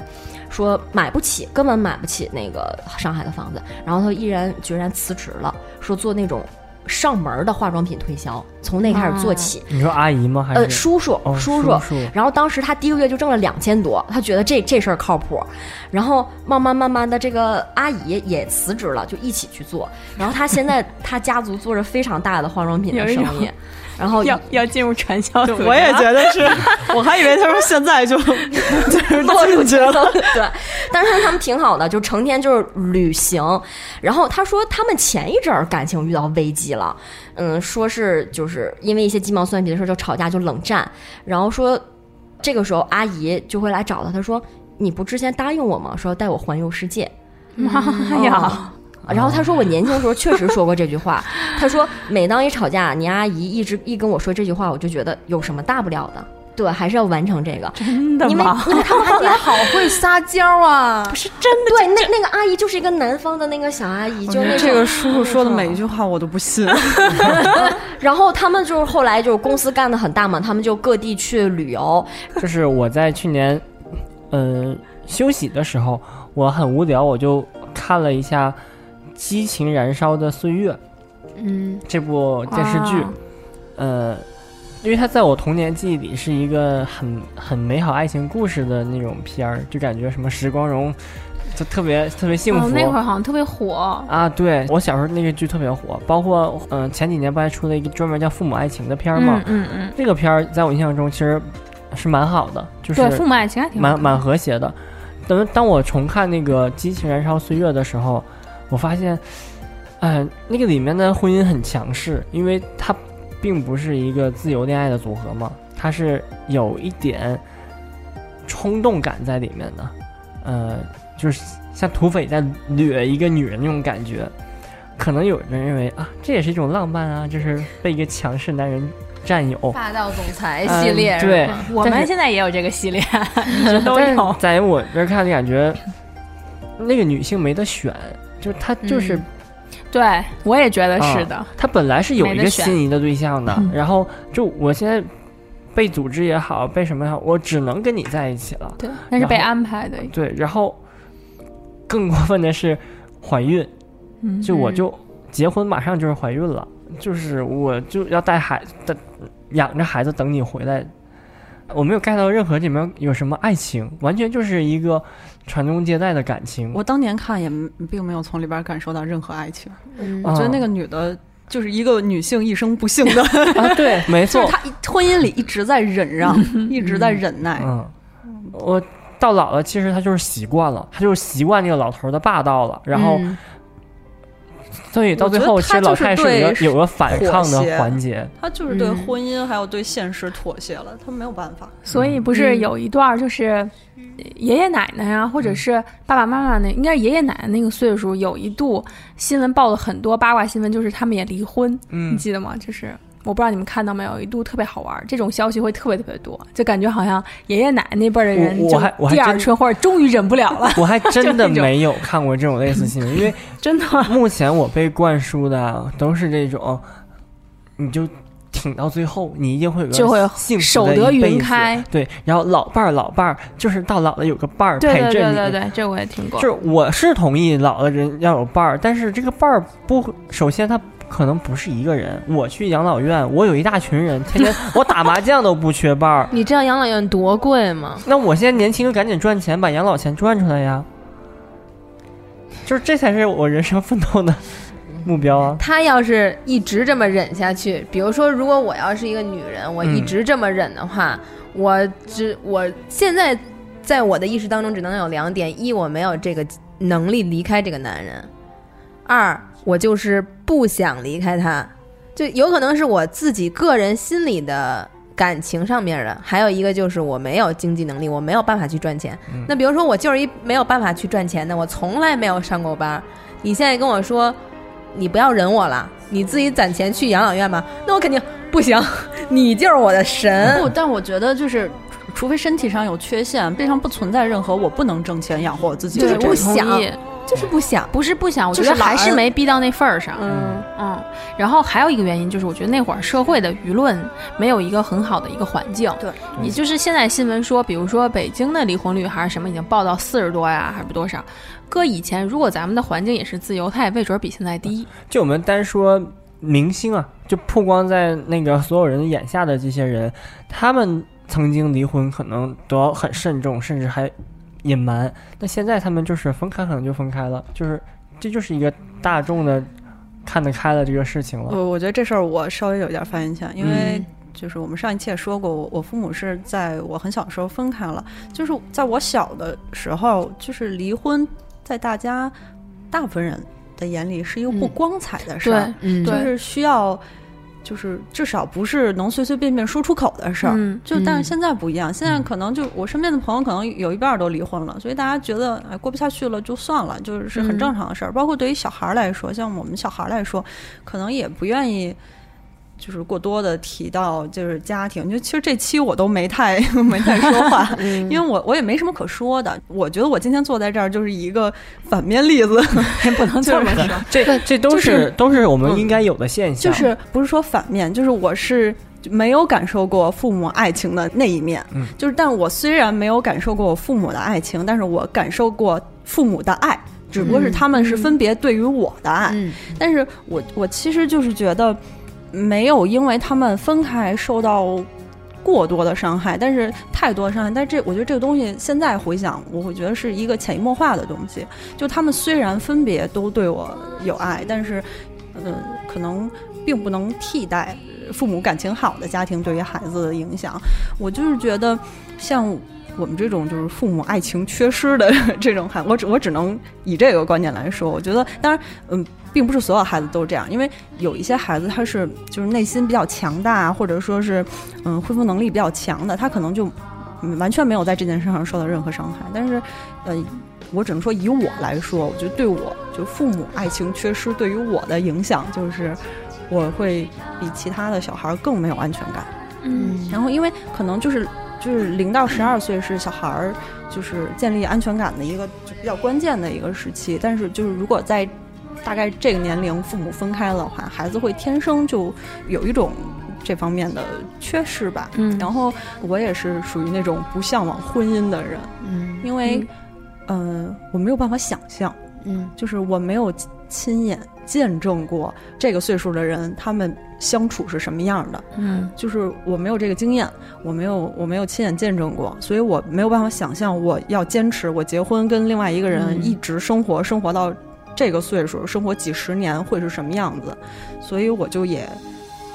说买不起，根本买不起那个上海的房子。然后他毅然决然辞职了，说做那种上门的化妆品推销，从那开始做起。你说阿姨吗？还是呃，叔叔，哦叔叔叔然后当时他第一个月就挣了两千多，他觉得这这事儿靠谱。然后慢慢慢慢的，这个阿姨也辞职了，就一起去做。然后他现在 他家族做着非常大的化妆品的生意，然后要要进入传销组织，我也觉得是，我还以为他说现在就 就是落入进去了。对，但是他们挺好的，就成天就是旅行。然后他说他们前一阵儿感情遇到危机了，嗯，说是就是因为一些鸡毛蒜皮的事儿就吵架就冷战，然后说这个时候阿姨就会来找他，他说你不之前答应我吗？说要带我环游世界。妈呀！然后他说我年轻的时候确实说过这句话，他说每当一吵架，你阿姨一直一跟我说这句话，我就觉得有什么大不了的，对，还是要完成这个。真的因为吗？因为他们阿姨 好会撒娇啊！不是真的，对，那那个阿姨就是一个南方的那个小阿姨，就那种这个叔叔说的每一句话我都不信。然后他们就是后来就是公司干的很大嘛，他们就各地去旅游，就是我在去年，嗯、休息的时候，我很无聊，我就看了一下《激情燃烧的岁月》嗯，这部电视剧，啊呃，因为它在我童年记忆里是一个很很美好爱情故事的那种片儿，就感觉什么时光荣，就特别特别幸福。哦，那会儿好像特别火，啊，对我小时候那个剧特别火，包括嗯、呃前几年不还出了一个专门叫《父母爱情》的片儿吗？嗯嗯这个片儿在我印象中其实是蛮好的，就嗯，是对，父母爱情还挺蛮蛮和谐的。等当我重看那个《激情燃烧岁月》的时候，我发现，呃，那个里面的婚姻很强势，因为它并不是一个自由恋爱的组合嘛，它是有一点冲动感在里面的，呃，就是像土匪在掠一个女人那种感觉。可能有人认为啊，这也是一种浪漫啊，就是被一个强势男人占有。霸道总裁系列、嗯对，我们现在也有这个系列，都是有。在我这儿看的感觉，那个女性没得选，就是她就是、嗯对，我也觉得是的。他本来是有一个心仪的对象的，嗯然后就我现在被组织也好，被什么也好，我只能跟你在一起了。对，那是被安排的。对，然后更过分的是怀孕，嗯，就我就结婚马上就是怀孕了，就是我就要带孩子，养着孩子等你回来。我没有 get 到任何里面有什么爱情，完全就是一个传宗接代的感情。我当年看也并没有从里边感受到任何爱情，嗯。我觉得那个女的就是一个女性一生不幸的，啊，对，没错，她婚姻里一直在忍让，一直在忍耐。嗯，我到老了，其实她就是习惯了，她就是习惯那个老头的霸道了，然后，嗯所以到最后，其实老太是有有个反抗的环节。他就是对嗯婚姻还有对现实妥协了，他没有办法。所以不是有一段就是爷爷奶奶呀、或者是爸爸妈妈那，应该是爷爷奶奶那个岁数，有一度新闻报了很多八卦新闻，就是他们也离婚，你嗯，记得吗？就是我不知道你们看到没有，一度特别好玩，这种消息会特别特别多，就感觉好像爷爷奶奶那辈儿的人我我还第二真春或者终于忍不了了，我还真的没有看过这种类似新闻，因为 真的。目前我被灌输的都是这种，你就挺到最后，你一定会有个就会幸福守得的一辈子云开对，然后老伴儿老伴儿就是到老了有个伴儿对对陪着你。对对对，这我也听过。就是我是同意老的人要有伴儿，但是这个伴儿不，首先他可能不是一个人。我去养老院，我有一大群人，天天我打麻将都不缺伴儿。你知道养老院多贵吗？那我现在年轻，赶紧赚钱，把养老钱赚出来呀！就是这才是我人生奋斗的目标啊！他要是一直这么忍下去，比如说，如果我要是一个女人，我一嗯直这么忍的话，我只我现在在我的意识当中只能有两点：一，我没有这个能力离开这个男人；二，我就是不想离开他，就有可能是我自己个人心里的。感情上面的，还有一个就是我没有经济能力，我没有办法去赚钱。嗯那比如说我就是一没有办法去赚钱的，我从来没有上过班儿，你现在跟我说你不要忍我了，你自己攒钱去养老院吧，那我肯定不行，你就是我的神。不，但我觉得就是，除非身体上有缺陷，背上不存在任何我不能挣钱养活我自己就是的这种。不想同意就是不想，不是不想，我觉得还是没逼到那份儿上。嗯，嗯，然后还有一个原因就是，我觉得那会儿社会的舆论没有一个很好的一个环境。对，你就是现在新闻说，比如说北京的离婚率还是什么，已经报到四十多呀，还是多少？搁以前，如果咱们的环境也是自由，它也未准比现在低。就我们单说明星啊，就曝光在那个所有人眼下的这些人，他们曾经离婚可能都要很慎重，甚至还隐瞒。那现在他们就是分开，可能就分开了，就是这就是一个大众的看得开的这个事情了。我我觉得这事儿我稍微有点发言权，因为嗯就是我们上一期也说过，我我父母是在我很小的时候分开了，就是在我小的时候，就是离婚在大家大部分人的眼里是一个不嗯光彩的事儿，嗯对就是需要，就是至少不是能随随便便说出口的事儿。就但是现在不一样，现在可能就我身边的朋友可能有一半儿都离婚了，所以大家觉得哎过不下去了就算了，就是是很嗯正常的事儿。包括对于小孩儿来说，像我们小孩儿来说，可能也不愿意。就是过多的提到就是家庭，就其实这期我都没太 没太说话，嗯因为我我也没什么可说的。我觉得我今天坐在这儿就是一个反面例子，不能这么说。这这都就是都是我们应该有的现象。就是不是说反面，就是我是没有感受过父母爱情的那一面，嗯就是但我虽然没有感受过我父母的爱情，但是我感受过父母的爱，只不过是他们是分别对于我的爱，嗯但是我我其实就是觉得没有因为他们分开受到。过多的伤害，但是太多伤害，但这我觉得这个东西现在回想，我会觉得是一个潜移默化的东西。就他们虽然分别都对我有爱，但是，呃，可能并不能替代父母感情好的家庭对于孩子的影响。我就是觉得，像我们这种就是父母爱情缺失的这种孩，我只 我只能以这个观点来说。我觉得，当然，嗯。并不是所有孩子都这样，因为有一些孩子他是就是内心比较强大，或者说是嗯恢复能力比较强的，他可能就、嗯、完全没有在这件事上受到任何伤害。但是，呃，我只能说以我来说，我觉得对我就父母爱情缺失对于我的影响，就是我会比其他的小孩更没有安全感。嗯然后，因为可能就是就是零到十二岁是小孩儿就是建立安全感的一个就比较关键的一个时期，但是就是如果在大概这个年龄父母分开了的话，孩子会天生就有一种这方面的缺失吧。嗯。然后我也是属于那种不向往婚姻的人，嗯。因为，呃，我没有办法想象，嗯。就是我没有亲眼见证过这个岁数的人他们相处是什么样的，嗯。就是我没有这个经验，我没有我没有亲眼见证过，所以我没有办法想象我要坚持我结婚跟另外一个人嗯。一直生活，生活到这个岁数，生活几十年会是什么样子，所以我就也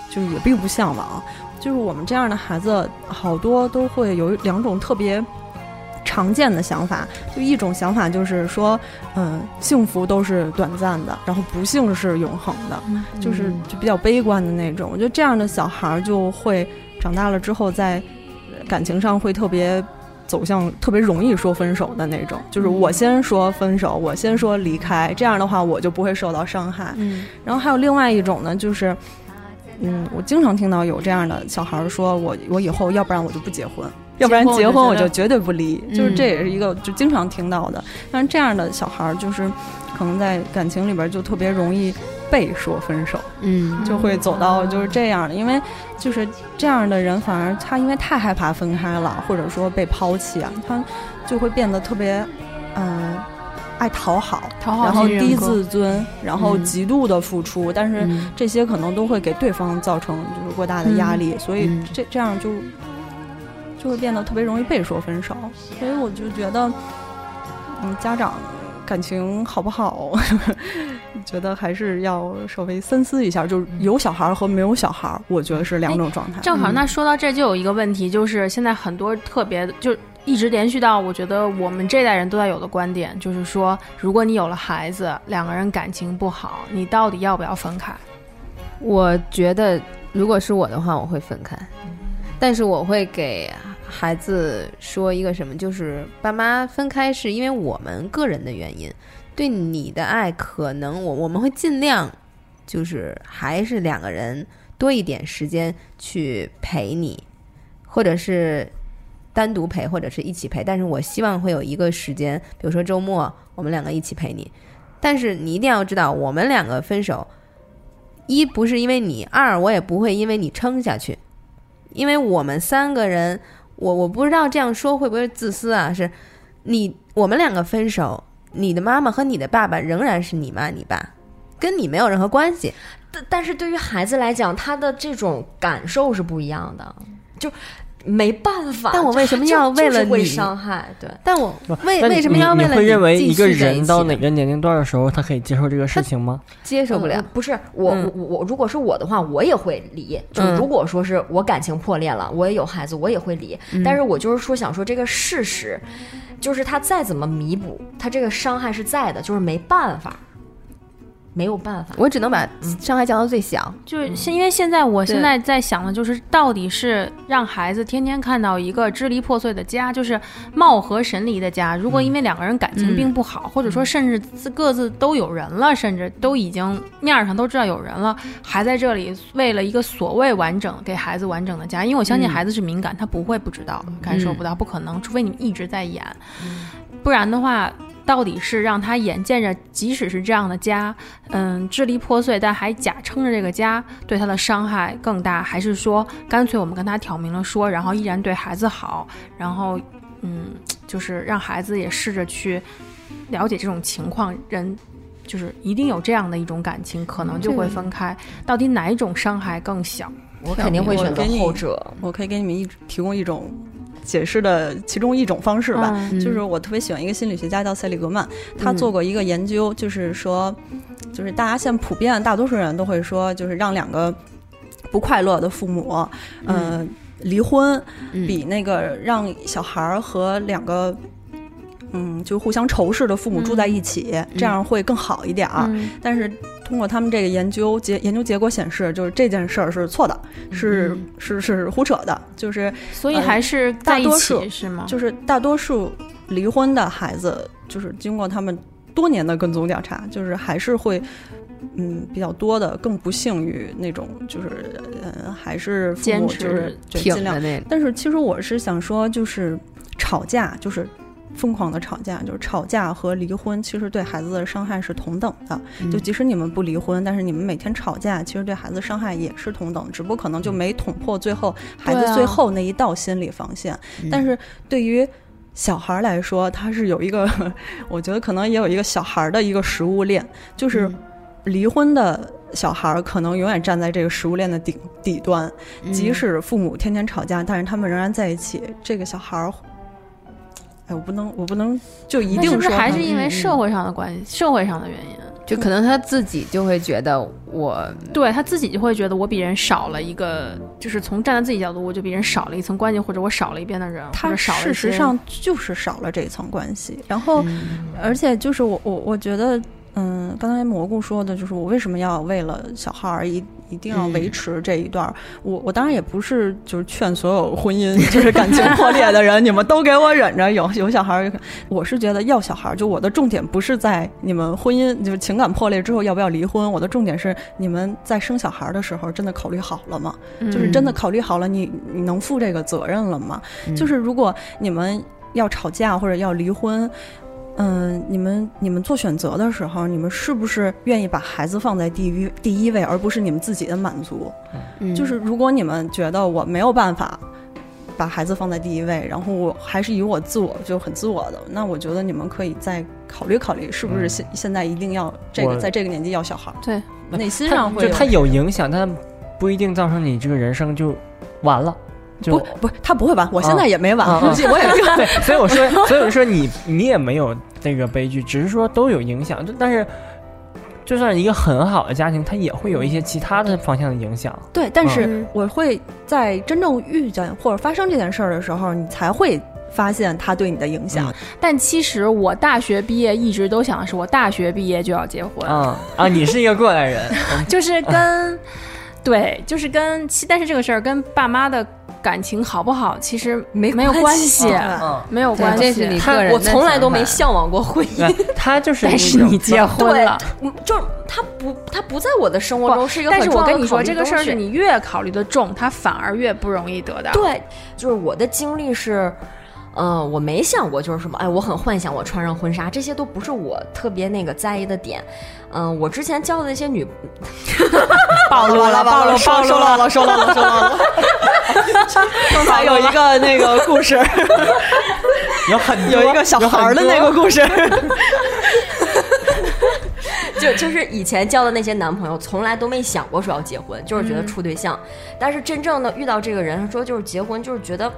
就是也并不向往。就是我们这样的孩子，好多都会有两种特别常见的想法，就一种想法就是说，嗯，幸福都是短暂的，然后不幸是永恒的，就是就比较悲观的那种。我觉得这样的小孩儿就会长大了之后，在感情上会特别走向特别容易说分手的那种，就是我先说分手，我先说离开，这样的话我就不会受到伤害。嗯。然后还有另外一种呢，就是嗯，我经常听到有这样的小孩儿说，我我以后要不然我就不结婚，要不然结婚我就绝对不离，就是这也是一个就经常听到的。但是这样的小孩儿就是可能在感情里边就特别容易被说分手，嗯。就会走到就是这样的，因为就是这样的人反而他因为太害怕分开了，或者说被抛弃啊，他就会变得特别嗯。爱讨好，讨好然后低自尊，然后嗯。极度的付出，但是嗯。这些可能都会给对方造成就是过大的压力，所以嗯。这这样就就会变得特别容易被说分手。所以我就觉得，嗯，家长感情好不好，觉得还是要稍微深思一下。就是有小孩儿和没有小孩儿，我觉得是两种状态。正好，嗯那说到这就有一个问题，就是现在很多特别就一直连续到，我觉得我们这代人都在有的观点，就是说，如果你有了孩子，两个人感情不好，你到底要不要分开？我觉得如果是我的话，我会分开，但是我会给孩子说一个什么，就是爸妈分开是因为我们个人的原因，对你的爱可能我我们会尽量就是还是两个人多一点时间去陪你，或者是单独陪，或者是一起陪，但是我希望会有一个时间，比如说周末我们两个一起陪你，但是你一定要知道，我们两个分手。一不是因为你，二我也不会因为你撑下去，因为我们三个人，我我不知道这样说会不会自私啊？是你我们两个分手，你的妈妈和你的爸爸仍然是你妈你爸，跟你没有任何关系。但但是对于孩子来讲，他的这种感受是不一样的，就没办法。但我为什么要为了就是会你伤害？对，但我为为什么你你要为了会认为一个人到哪个年龄段的时候，他可以接受这个事情吗？接受不了嗯？不是我嗯我我，如果是我的话，我也会离。就嗯如果说是我感情破裂了，我也有孩子，我也会离。嗯但是我就是说，想说这个事实，就是他再怎么弥补，他这个伤害是在的，就是没办法，没有办法。我只能把伤害降到最小。就是现因为现在我现在在想的就是，到底是让孩子天天看到一个支离破碎的家，就是貌合神离的家。如果因为两个人感情并不好，或者说甚至自各自都有人了，甚至都已经面儿上都知道有人了，还在这里为了一个所谓完整给孩子完整的家，因为我相信嗯孩子是敏感，他不会不知道、感受不到，不可能，除非你们一直在演，不然的话。到底是让他眼见着，即使是这样的家，嗯，支离破碎，但还假撑着这个家，对他的伤害更大，还是说干脆我们跟他挑明了说，然后依然对孩子好，然后嗯，就是让孩子也试着去了解这种情况，人就是一定有这样的一种感情，可能就会分开。到底哪一种伤害更小？我肯定会选择后者。我可以给你们一提供一种解释的其中一种方式吧。嗯就是我特别喜欢一个心理学家叫塞利格曼，他嗯做过一个研究，就是说，就是大家现在普遍大多数人都会说，就是让两个不快乐的父母，呃，离婚，嗯比那个让小孩儿和两个。嗯，就互相仇视的父母住在一起，这样会更好一点儿。嗯但是通过他们这个研究结研究结果显示，就是这件事儿是错的，是、是是胡扯的，就是所以还是大多数是吗？就是大多数离婚的孩子，就是经过他们多年的跟踪调查，就是还是会。嗯，比较多的更不幸于那种，就是呃，还是父母坚持就是尽量但是其实我是想说，就是吵架，就是疯狂的吵架，就是吵架和离婚，其实对孩子的伤害是同等的。就即使你们不离婚，但是你们每天吵架，其实对孩子伤害也是同等，只不过可能就没捅破最后孩子最后那一道心理防线。但是对于小孩儿来说，他是有一个，我觉得可能也有一个小孩儿的一个食物链，就是嗯离婚的小孩儿可能永远站在这个食物链的顶底端，嗯即使父母天天吵架，但是他们仍然在一起。这个小孩儿，哎，我不能，我不能就一定是不是还是因为社会上的关系、社会上的原因？就可能他自己就会觉得我对他自己就会觉得我比人少了一个，就是从站在自己角度，我就比人少了一层关系，或者我少了一边的人，他少事实上就是少了这一层关系。然后，嗯而且就是我我我觉得，嗯，刚才蘑菇说的就是我为什么要为了小孩儿一一定要维持这一段儿。我我当然也不是就是劝所有婚姻 就是感情破裂的人，你们都给我忍着，有有小孩儿。我是觉得要小孩儿，就我的重点不是在你们婚姻就是情感破裂之后要不要离婚，我的重点是你们在生小孩儿的时候真的考虑好了吗？就是真的考虑好了你你能负这个责任了吗？就是如果你们要吵架或者要离婚。嗯，你们你们做选择的时候，你们是不是愿意把孩子放在第一第一位，而不是你们自己的满足？嗯就是如果你们觉得我没有办法把孩子放在第一位，然后我还是以我自我就很自我的，那我觉得你们可以再考虑考虑，是不是现、现在一定要这个我在这个年纪要小孩儿？对，内心上会就它有影响，但不一定造成你这个人生就完了。就不不，他不会完，我现在也没完，啊啊我也没完。对，所以我说，所以我说你你也没有这个悲剧，只是说都有影响。就但是，就算一个很好的家庭，它也会有一些其他的方向的影响。对，但是嗯我会在真正遇见或者发生这件事儿的时候，你才会发现他对你的影响。但其实我大学毕业一直都想的是，我大学毕业就要结婚，啊啊，你是一个过来人，就是跟，对，就是跟，其但是这个事儿跟爸妈的感情好不好，其实没没有关关系没有关系。这是你他个人我从来都没向往过婚姻。他就是但是你结婚了，嗯，就是他不，他不在我的生活中是一个但是很重要的我跟你说，这个事儿是你越考虑的重，他反而越不容易得到。对，就是我的经历是，呃，我没想过就是什么，哎，我很幻想我穿上婚纱，这些都不是我特别那个在意的点。嗯、我之前交的那些女，暴露了，暴露，暴露了，说到了，说到了。刚才 有一个那个故事，有很多有一个小孩儿的那个故事。就就是以前交的那些男朋友，从来都没想过说要结婚，就是觉得处对象。但是真正的遇到这个人，说就是结婚，就是觉得。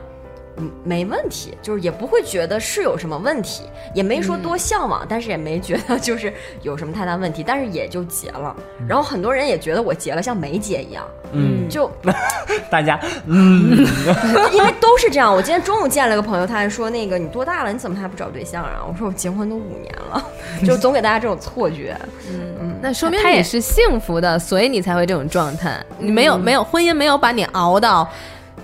嗯，没问题，就是也不会觉得是有什么问题，也没说多向往，但是也没觉得就是有什么太大问题，但是也就结了。然后很多人也觉得我结了像没结一样，嗯，就 大家嗯，因为都是这样。我今天中午见了个朋友，他还说那个你多大了，你怎么还不找对象啊？我说我结婚都五年了，就总给大家这种错觉。嗯那说明他也你是幸福的，所以你才会这种状态。你没有没有婚姻没有把你熬到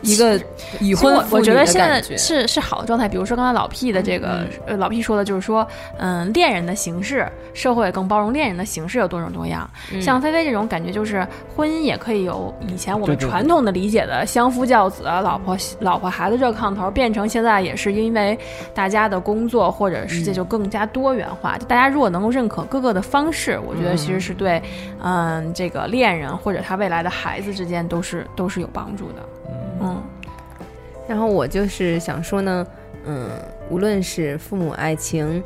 一个已婚我觉得现在是是好的状态。比如说刚才老 P 的这个，呃，老 P 说的就是说，嗯，恋人的形式，社会更包容恋人的形式有多种多样。像菲菲这种感觉，就是婚姻也可以有以前我们传统的理解的相夫教子、老婆老婆孩子热炕头，变成现在也是因为大家的工作或者世界就更加多元化。就大家如果能够认可各个的方式，我觉得其实是对，嗯，这个恋人或者他未来的孩子之间都是都是有帮助的。嗯。然后我就是想说呢，嗯，无论是父母爱情，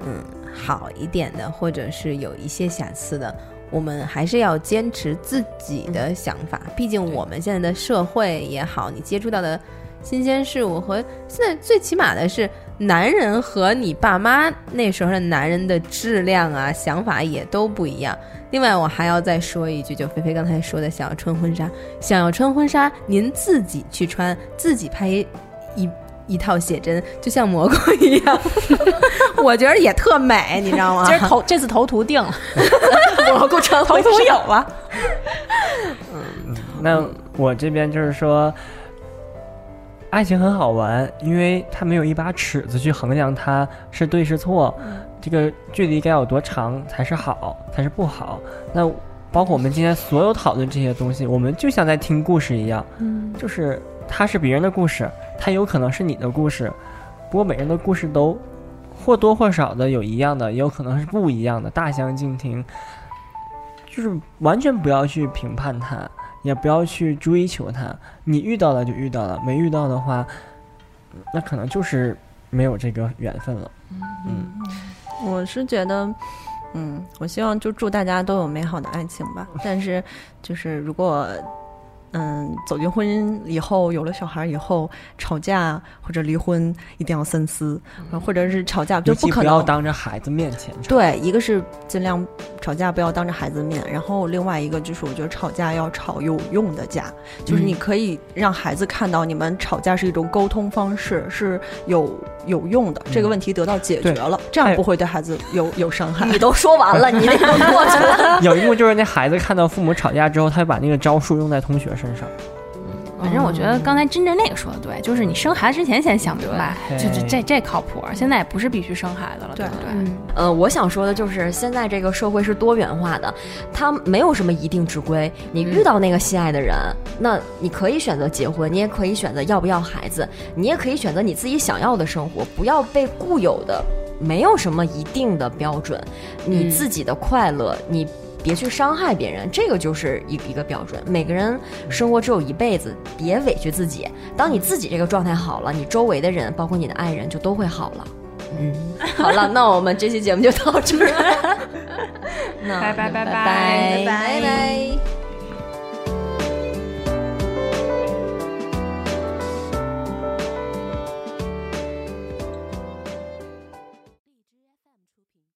嗯，好一点的，或者是有一些瑕疵的，我们还是要坚持自己的想法。毕竟我们现在的社会也好，你接触到的新鲜事物和现在最起码的是，男人和你爸妈那时候的男人的质量啊、想法也都不一样。另外，我还要再说一句，就菲菲刚才说的，想要穿婚纱，想要穿婚纱，您自己去穿，自己拍一一一套写真，就像蘑菇一样，我觉得也特美，你知道吗？今儿头这次头图定了，蘑菇穿头图有了。那我这边就是说，爱情很好玩，因为它没有一把尺子去衡量它是对是错，这个距离该有多长才是好，才是不好。那包括我们今天所有讨论这些东西，我们就像在听故事一样，嗯，就是它是别人的故事，它有可能是你的故事，不过每人的故事都或多或少的有一样的，也有可能是不一样的，大相径庭。就是完全不要去评判它，也不要去追求它。你遇到了就遇到了，没遇到的话，那可能就是没有这个缘分了。嗯，我是觉得，嗯，我希望就祝大家都有美好的爱情吧。但是，就是如果，嗯，走进婚姻以后，有了小孩以后，吵架或者离婚一定要深思，或者是吵架就不可能。当着孩子面前吵。对，一个是尽量吵架不要当着孩子面，然后另外一个就是我觉得吵架要吵有用的架，就是你可以让孩子看到你们吵架是一种沟通方式，是有有用的，这个问题得到解决了，这样哎不会对孩子有有伤害。你都说完了，你那个过去了。有一幕就是那孩子看到父母吵架之后，他会把那个招数用在同学身上。反正我觉得刚才真正那个说的对，就是你生孩子之前先想明白，对就这这这靠谱。现在也不是必须生孩子了，对不对？嗯呃，我想说的就是，现在这个社会是多元化的，它没有什么一定之规。你遇到那个心爱的人，那你可以选择结婚，你也可以选择要不要孩子，你也可以选择你自己想要的生活，不要被固有的没有什么一定的标准，你自己的快乐，你。别去伤害别人，这个就是一一个标准。每个人生活只有一辈子，别委屈自己。当你自己这个状态好了，你周围的人，包括你的爱人，就都会好了。嗯，好了，那我们这期节目就到这儿了。那拜拜拜拜拜拜。